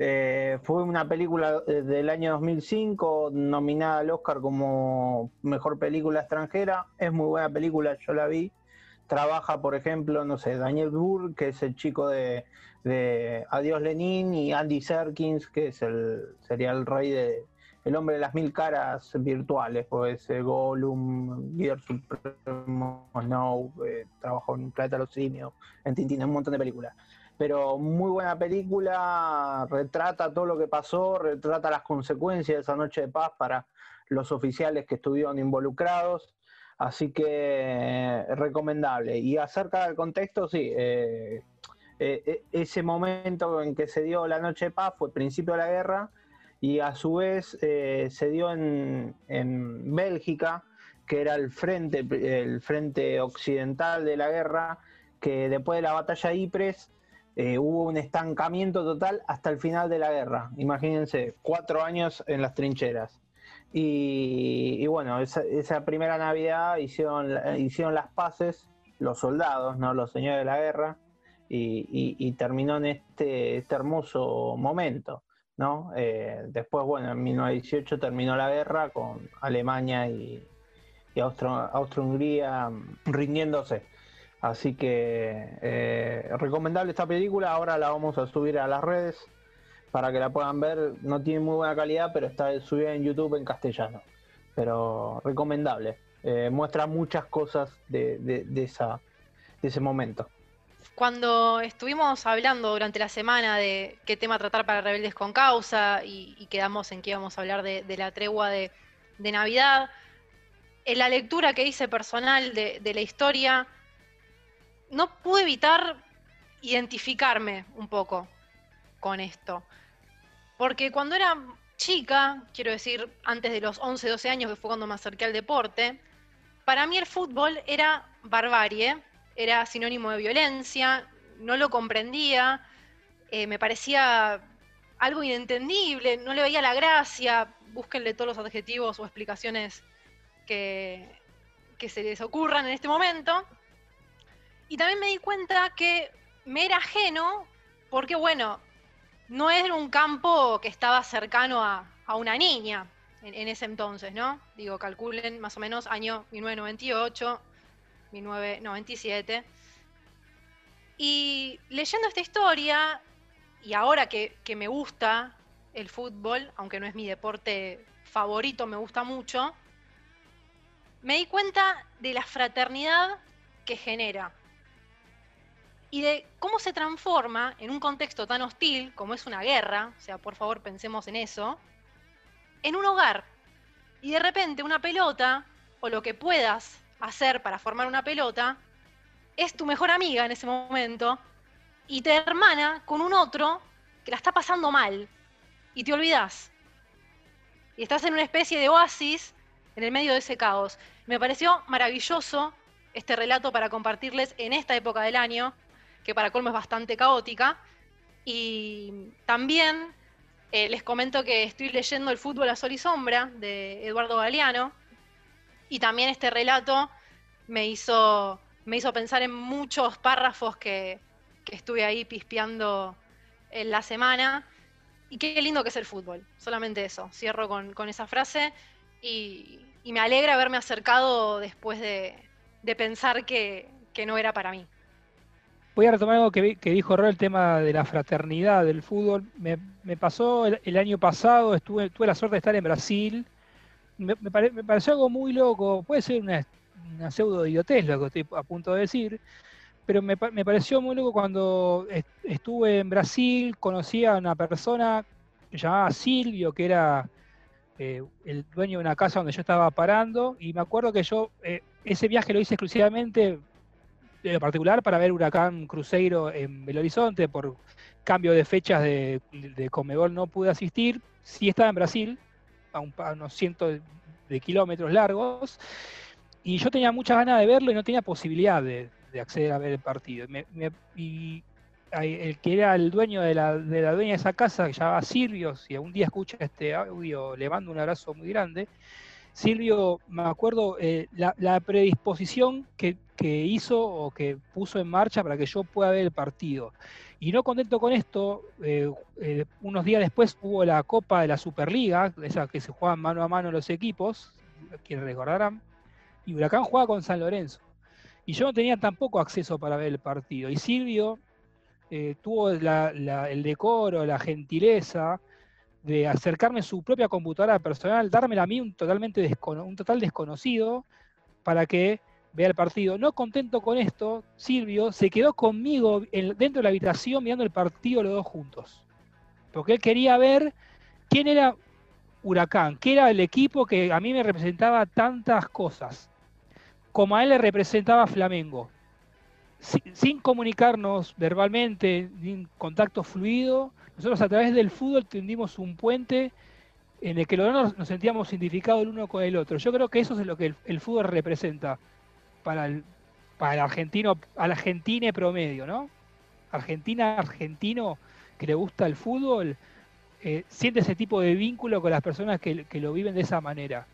Eh, fue una película eh, del año 2005, nominada al Oscar como mejor película extranjera. Es muy buena película, yo la vi. Trabaja, por ejemplo, no sé, Daniel Burr, que es el chico de, Adiós Lenin, y Andy Serkins, que es el, sería el rey de el hombre de las mil caras virtuales, pues eh, Gollum, Gear Supremo, Snow, eh, trabajó en Planeta de los Simios, en Tintín, un montón de películas pero muy buena película, retrata todo lo que pasó, retrata las consecuencias de esa noche de paz para los oficiales que estuvieron involucrados, así que eh, recomendable. Y acerca del contexto, sí, eh, eh, ese momento en que se dio la noche de paz fue principio de la guerra y a su vez se dio en, en Bélgica, que era el frente, el frente occidental de la guerra, que después de la batalla de Ypres eh, hubo un estancamiento total hasta el final de la guerra. Imagínense, cuatro años en las trincheras. Y, bueno, esa, esa primera Navidad hicieron, las paces los soldados, no los señores de la guerra, y, terminó en este, este hermoso momento. ¿no? Eh, después, bueno, en 1918 terminó la guerra con Alemania y, y Austro- Austro-Hungría mm, rindiéndose. Así que eh, recomendable esta película. Ahora la vamos a subir a las redes para que la puedan ver. No tiene muy buena calidad, pero está subida en YouTube en castellano. Pero recomendable. Eh, muestra muchas cosas de, de- de esa, de ese momento. Cuando estuvimos hablando durante la semana de qué tema tratar para Rebeldes con Causa y, quedamos en que íbamos a hablar de, de la tregua de, de Navidad, en la lectura que hice personal de, de la historia, no pude evitar identificarme un poco con esto. Porque cuando era chica, quiero decir, antes de los 11, 12 años, que fue cuando me acerqué al deporte, para mí el fútbol era barbarie, era sinónimo de violencia, no lo comprendía, eh, me parecía algo inentendible, no le veía la gracia, búsquenle todos los adjetivos o explicaciones que, que se les ocurran en este momento. Y también me di cuenta que me era ajeno porque, bueno, no era un campo que estaba cercano a, a una niña en, ese entonces, ¿no? Digo, calculen más o menos año 1998, 1997. Y leyendo esta historia, y ahora que, que me gusta el fútbol, aunque no es mi deporte favorito, me gusta mucho, me di cuenta de la fraternidad que genera y de cómo se transforma en un contexto tan hostil como es una guerra, o sea, por favor pensemos en eso, en un hogar. Y de repente una pelota, o lo que puedas hacer para formar una pelota, es tu mejor amiga en ese momento y te hermana con un otro que la está pasando mal y te olvidas. Y estás en una especie de oasis en el medio de ese caos. Me pareció maravilloso este relato para compartirles en esta época del año, que para colmo es bastante caótica. Y también eh, les comento que estoy leyendo El fútbol a sol y sombra de Eduardo Galeano. Y también este relato me hizo, me hizo pensar en muchos párrafos que, que estuve ahí pispeando en la semana. Y qué lindo que es el fútbol. Solamente eso. Cierro con, con esa frase. Y, y, me alegra haberme acercado después de, de pensar que, que no era para mí voy a retomar algo que, dijo Ro, el tema de la fraternidad del fútbol. Me, pasó el, año pasado, estuve, tuve la suerte de estar en Brasil. Me, me, pare, me pareció algo muy loco, puede ser una, pseudo idiotez lo que estoy a punto de decir, pero me, pareció muy loco cuando est estuve en Brasil, conocí a una persona que llamaba Silvio, que era eh, el dueño de una casa donde yo estaba parando, y me acuerdo que yo eh, ese viaje lo hice exclusivamente de lo particular para ver Huracán Cruzeiro en Belo Horizonte, por cambio de fechas de, de Comebol no pude asistir, sí estaba en Brasil, a, un, a unos cientos de kilómetros largos, y yo tenía muchas ganas de verlo y no tenía posibilidad de, de acceder a ver el partido. Me, me, y el que era el dueño de la, de la dueña de esa casa, que llamaba Silvio, si algún día escucha este audio, le mando un abrazo muy grande. Silvio, me acuerdo eh, la, predisposición que, hizo o que puso en marcha para que yo pueda ver el partido. Y no contento con esto, eh, eh, unos días después hubo la Copa de la Superliga, esa que se juegan mano a mano los equipos, quienes recordarán, y Huracán jugaba con San Lorenzo. Y yo no tenía tampoco acceso para ver el partido. Y Silvio tuvo el decoro, la gentileza de acercarme su propia computadora personal, dármela a mí un, totalmente un total desconocido para que vea el partido. No contento con esto, Silvio se quedó conmigo en, dentro de la habitación mirando el partido los dos juntos. Porque él quería ver quién era Huracán, qué era el equipo que a mí me representaba tantas cosas, como a él le representaba Flamengo sin comunicarnos verbalmente, sin contacto fluido, nosotros a través del fútbol tendimos un puente en el que los dos nos sentíamos identificados el uno con el otro. Yo creo que eso es lo que el, fútbol representa para el, argentino, al argentino promedio, ¿no? Argentina, argentino que le gusta el fútbol, eh, siente ese tipo de vínculo con las personas que, que, lo viven de esa manera.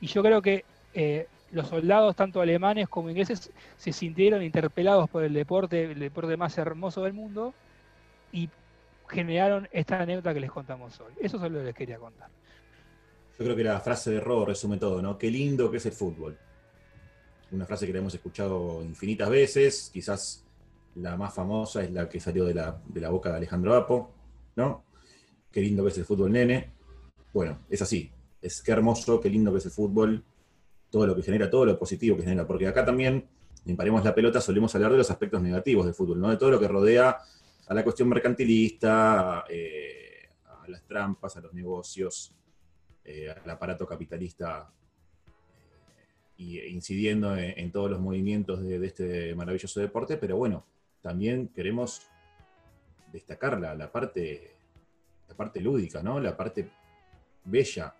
Y yo creo que eh, los soldados, tanto alemanes como ingleses, se sintieron interpelados por el deporte, el deporte más hermoso del mundo, y generaron esta anécdota que les contamos hoy. Eso es lo que les quería contar. Yo creo que la frase de Ro resume todo, ¿no? Qué lindo que es el fútbol. Una frase que la hemos escuchado infinitas veces, quizás la más famosa es la que salió de la, de la boca de Alejandro Apo, ¿no? Qué lindo que es el fútbol, nene. Bueno, es así. Es qué hermoso, qué lindo que es el fútbol todo lo que genera, todo lo positivo que genera, porque acá también, en Paremos la Pelota, solemos hablar de los aspectos negativos del fútbol, ¿no? de todo lo que rodea a la cuestión mercantilista, eh, a las trampas, a los negocios. eh, al aparato capitalista eh, y incidiendo en, todos los movimientos de, este maravilloso deporte, pero bueno, también queremos destacar la, parte, la parte lúdica, ¿no? La parte bella,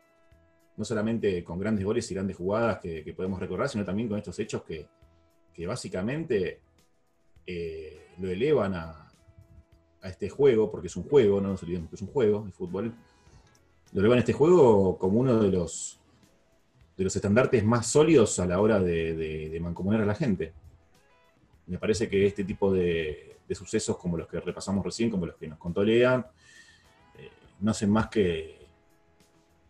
no solamente con grandes goles y grandes jugadas que, podemos recordar, sino también con estos hechos que, básicamente lo elevan a, a este juego, porque es un juego, no nos olvidemos que es un juego, el fútbol, lo elevan a este juego como uno de los, de los estandartes más sólidos a la hora de, de- de mancomunar a la gente. Me parece que este tipo de, de sucesos como los que repasamos recién, como los que nos contó Lea, eh, no hacen más que,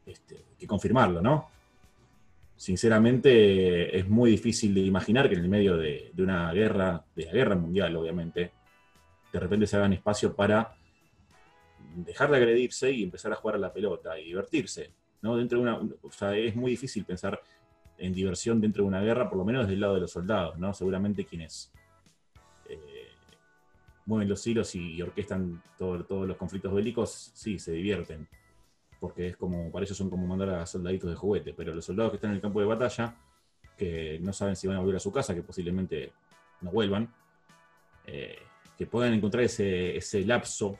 este, que confirmarlo, ¿no? Sinceramente, es muy difícil de imaginar que en el medio de una guerra, de la guerra mundial, obviamente, de repente se hagan espacio para dejar de agredirse y empezar a jugar a la pelota y divertirse, ¿no? Dentro de una, o sea, es muy difícil pensar en diversión dentro de una guerra, por lo menos desde el lado de los soldados, ¿no? Seguramente quienes eh, mueven los hilos y, y orquestan todo- todos los conflictos bélicos, sí, se divierten, porque es como, para ellos son como mandar a soldaditos de juguete, pero los soldados que están en el campo de batalla, que no saben si van a volver a su casa, que posiblemente no vuelvan, eh, que puedan encontrar ese, ese lapso,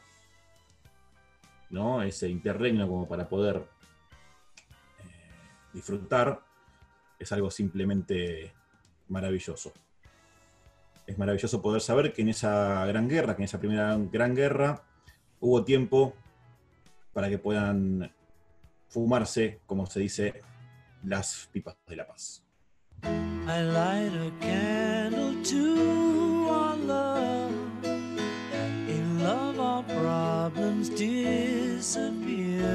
¿no? ese interregno como para poder eh, disfrutar, es algo simplemente maravilloso. Es maravilloso poder saber que en esa gran guerra, que en esa primera gran guerra, hubo tiempo para que puedan fumarse, como se dice, las pipas de la paz. I problems disappear.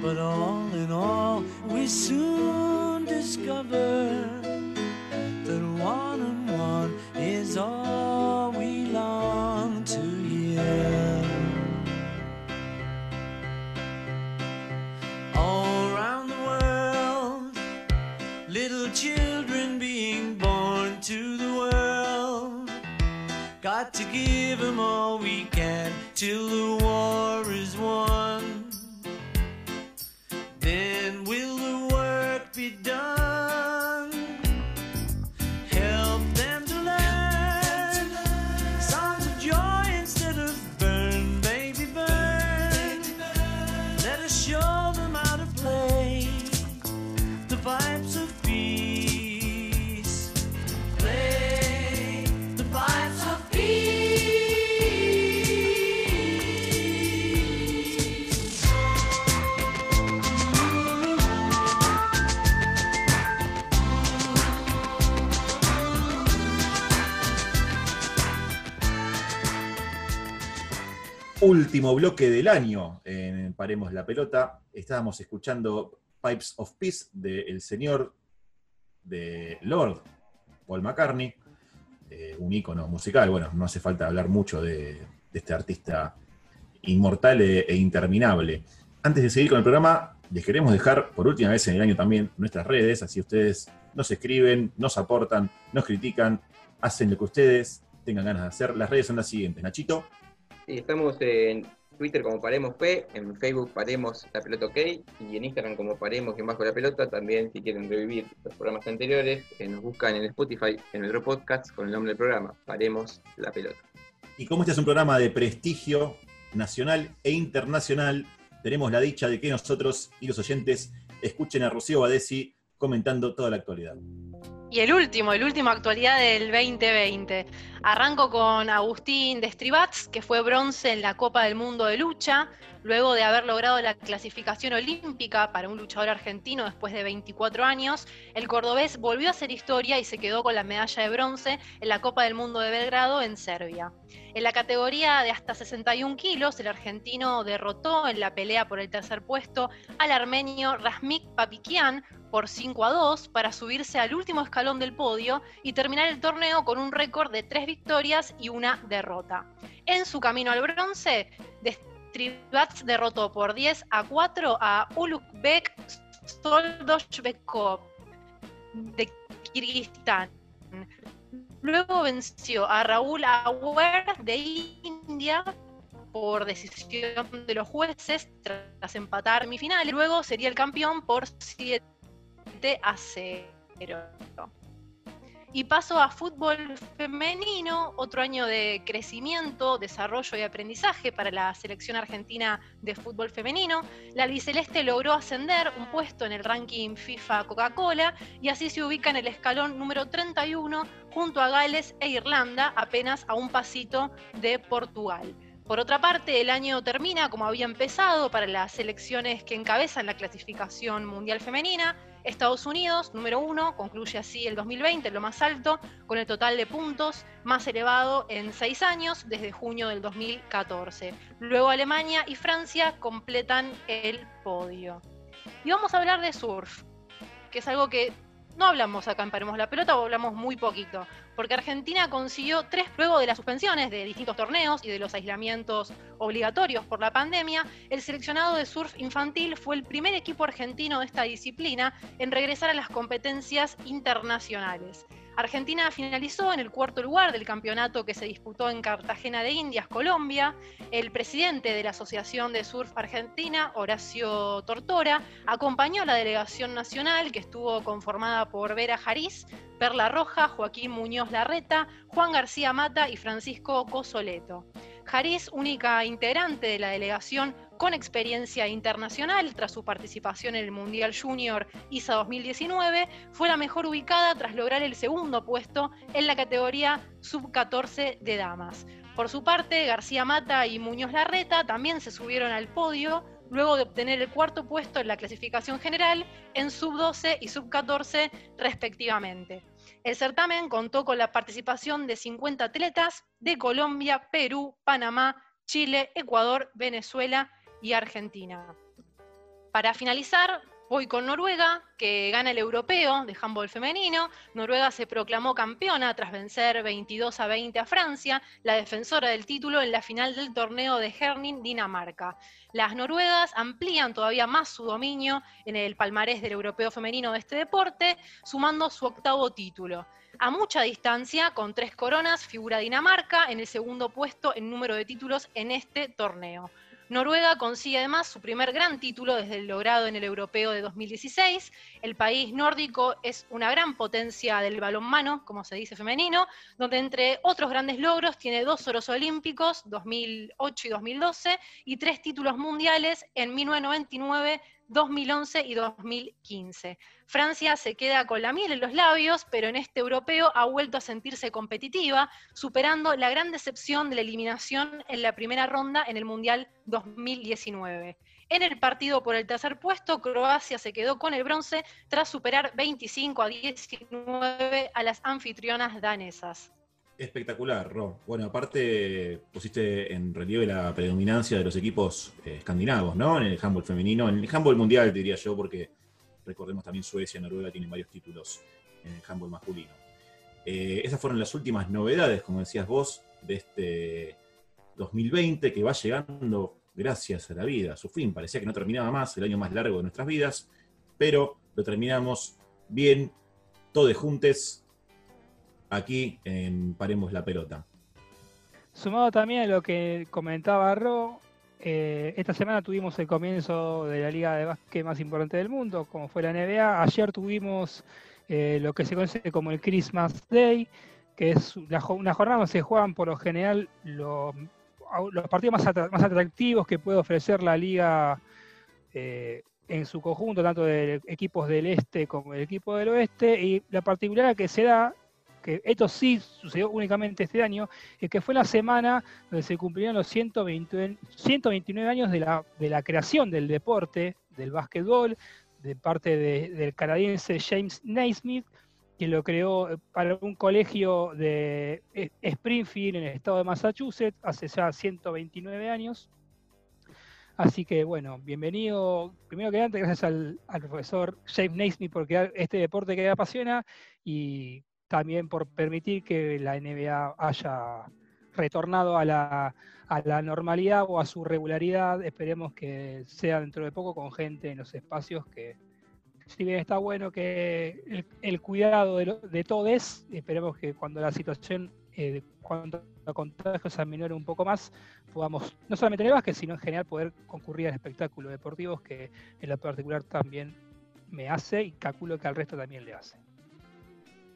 But all in all, we soon discover that one and one is all we long to hear. All around the world, little children being born to the world. Got to give them all we till the Último bloque del año en Paremos la Pelota. Estábamos escuchando Pipes of Peace del señor de Lord, Paul McCartney, eh, un ícono musical. Bueno, no hace falta hablar mucho de, de este artista inmortal e, e interminable. Antes de seguir con el programa, les queremos dejar por última vez en el año también nuestras redes, así ustedes nos escriben, nos aportan, nos critican, hacen lo que ustedes tengan ganas de hacer. Las redes son las siguientes. Nachito. Estamos en Twitter como Paremos P, en Facebook Paremos la Pelota OK y en Instagram como Paremos que bajo la pelota. También si quieren revivir los programas anteriores, eh, nos buscan en Spotify, en nuestro podcast con el nombre del programa, Paremos la Pelota. Y como este es un programa de prestigio nacional e internacional, tenemos la dicha de que nosotros y los oyentes escuchen a Rocío Badesi comentando toda la actualidad. Y el último, el último actualidad del 2020. Arranco con Agustín de Stribats, que fue bronce en la Copa del Mundo de Lucha, luego de haber logrado la clasificación olímpica para un luchador argentino después de 24 años. El cordobés volvió a hacer historia y se quedó con la medalla de bronce en la Copa del Mundo de Belgrado en Serbia. En la categoría de hasta 61 kilos, el argentino derrotó en la pelea por el tercer puesto al armenio Rasmik Papikian por 5 a 2 para subirse al último escalón del podio y terminar el torneo con un récord de tres victorias y una derrota. En su camino al bronce, Destribats derrotó por 10 a 4 a Ulukbek Soldoshbekov de Kirguistán. Luego venció a Raúl Auer de India por decisión de los jueces tras empatar mi final. Luego sería el campeón por 7 a 0. Y paso a fútbol femenino, otro año de crecimiento, desarrollo y aprendizaje para la selección argentina de fútbol femenino. La albiceleste logró ascender un puesto en el ranking FIFA Coca-Cola y así se ubica en el escalón número 31 junto a Gales e Irlanda, apenas a un pasito de Portugal. Por otra parte, el año termina como había empezado para las selecciones que encabezan la clasificación mundial femenina. Estados Unidos, número uno, concluye así el 2020, lo más alto, con el total de puntos más elevado en seis años, desde junio del 2014. Luego Alemania y Francia completan el podio. Y vamos a hablar de surf, que es algo que no hablamos acá en Paremos la Pelota o hablamos muy poquito, porque Argentina consiguió tres luego de las suspensiones de distintos torneos y de los aislamientos obligatorios por la pandemia, el seleccionado de surf infantil fue el primer equipo argentino de esta disciplina en regresar a las competencias internacionales. Argentina finalizó en el cuarto lugar del campeonato que se disputó en Cartagena de Indias, Colombia. El presidente de la Asociación de Surf Argentina, Horacio Tortora, acompañó a la delegación nacional que estuvo conformada por Vera Jariz, Perla Roja, Joaquín Muñoz Larreta, Juan García Mata y Francisco Cosoleto. Jariz, única integrante de la delegación con experiencia internacional tras su participación en el Mundial Junior ISA 2019, fue la mejor ubicada tras lograr el segundo puesto en la categoría sub-14 de damas. Por su parte, García Mata y Muñoz Larreta también se subieron al podio luego de obtener el cuarto puesto en la clasificación general en sub-12 y sub-14 respectivamente. El certamen contó con la participación de 50 atletas de Colombia, Perú, Panamá, Chile, Ecuador, Venezuela y Argentina. Para finalizar, voy con Noruega, que gana el europeo de handball femenino. Noruega se proclamó campeona tras vencer 22 a 20 a Francia, la defensora del título en la final del torneo de Herning, Dinamarca. Las noruegas amplían todavía más su dominio en el palmarés del europeo femenino de este deporte, sumando su octavo título. A mucha distancia, con tres coronas, figura Dinamarca en el segundo puesto en número de títulos en este torneo. Noruega consigue además su primer gran título desde el logrado en el europeo de 2016. El país nórdico es una gran potencia del balonmano, como se dice femenino, donde entre otros grandes logros tiene dos oros olímpicos, 2008 y 2012, y tres títulos mundiales en 1999, 2011 y 2015. Francia se queda con la miel en los labios, pero en este europeo ha vuelto a sentirse competitiva, superando la gran decepción de la eliminación en la primera ronda en el Mundial 2019. En el partido por el tercer puesto, Croacia se quedó con el bronce tras superar 25 a 19 a las anfitrionas danesas. Espectacular, Ro. Bueno, aparte pusiste en relieve la predominancia de los equipos eh, escandinavos, ¿no? En el handball femenino, en el handball mundial, diría yo, porque recordemos también Suecia, Noruega tienen varios títulos en el handball masculino. Eh, esas fueron las últimas novedades, como decías vos, de este 2020 que va llegando gracias a la vida, a su fin. Parecía que no terminaba más, el año más largo de nuestras vidas, pero lo terminamos bien, todos juntos, aquí en Paremos la Pelota. Sumado también a lo que comentaba Ro, eh, esta semana tuvimos el comienzo de la liga de básquet más importante del mundo, como fue la NBA. Ayer tuvimos eh, lo que se conoce como el Christmas Day, que es una, una jornada donde se juegan por lo general los, partidos más atractivos que puede ofrecer la liga eh, en su conjunto, tanto de equipos del este como del equipo del oeste. Y la particularidad que se da, que esto sí sucedió únicamente este año, es que fue la semana donde se cumplieron los 120 129 años de la, creación del deporte, del básquetbol, de parte de- del canadiense James Naismith, que lo creó eh, para un colegio de eh, Springfield en el estado de Massachusetts hace ya 129 años. Así que bueno, bienvenido, primero que antes, gracias al, al profesor James Naismith por crear este deporte que me apasiona y también por permitir que la NBA haya retornado a la, a la normalidad o a su regularidad. Esperemos que sea dentro de poco con gente en los espacios que, si bien está bueno que el, el cuidado de, lo- de todos, esperemos que cuando la situación eh, cuando a contagios se aminore un poco más, podamos no solamente en el básquet, sino en general poder concurrir a espectáculos deportivos que en lo particular también me hace y calculo que al resto también le hace.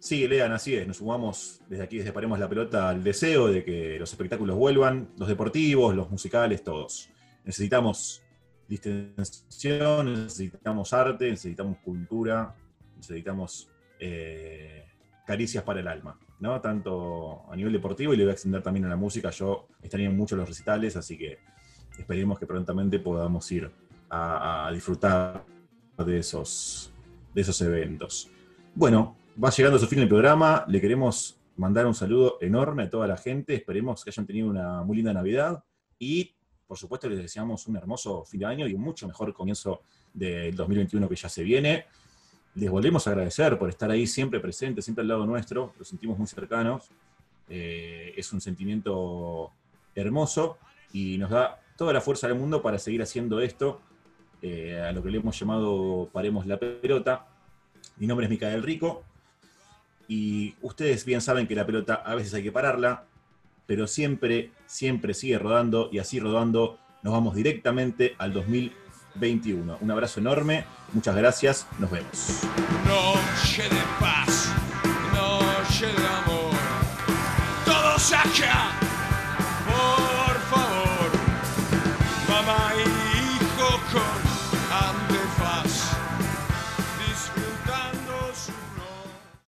Sí, Lean, así es. Nos sumamos desde aquí, desde Paremos la Pelota, al deseo de que los espectáculos vuelvan, los deportivos, los musicales, todos. Necesitamos distensión, necesitamos arte, necesitamos cultura, necesitamos eh, caricias para el alma, ¿no? Tanto a nivel deportivo y le voy a extender también a la música. Yo estaría en muchos los recitales, así que esperemos que prontamente podamos ir a, a disfrutar de esos, de esos eventos. Bueno, va llegando a su fin el programa. Le queremos mandar un saludo enorme a toda la gente. Esperemos que hayan tenido una muy linda Navidad. Y, por supuesto, les deseamos un hermoso fin de año y un mucho mejor comienzo del 2021 que ya se viene. Les volvemos a agradecer por estar ahí siempre presentes, siempre al lado nuestro. Los sentimos muy cercanos. Eh, es un sentimiento hermoso y nos da toda la fuerza del mundo para seguir haciendo esto, eh, a lo que le hemos llamado Paremos la Pelota. Mi nombre es Micael Rico, y ustedes bien saben que la pelota a veces hay que pararla, pero siempre, siempre sigue rodando y así rodando nos vamos directamente al 2021. Un abrazo enorme, muchas gracias, nos vemos. Noche de paz, noche de amor. Todos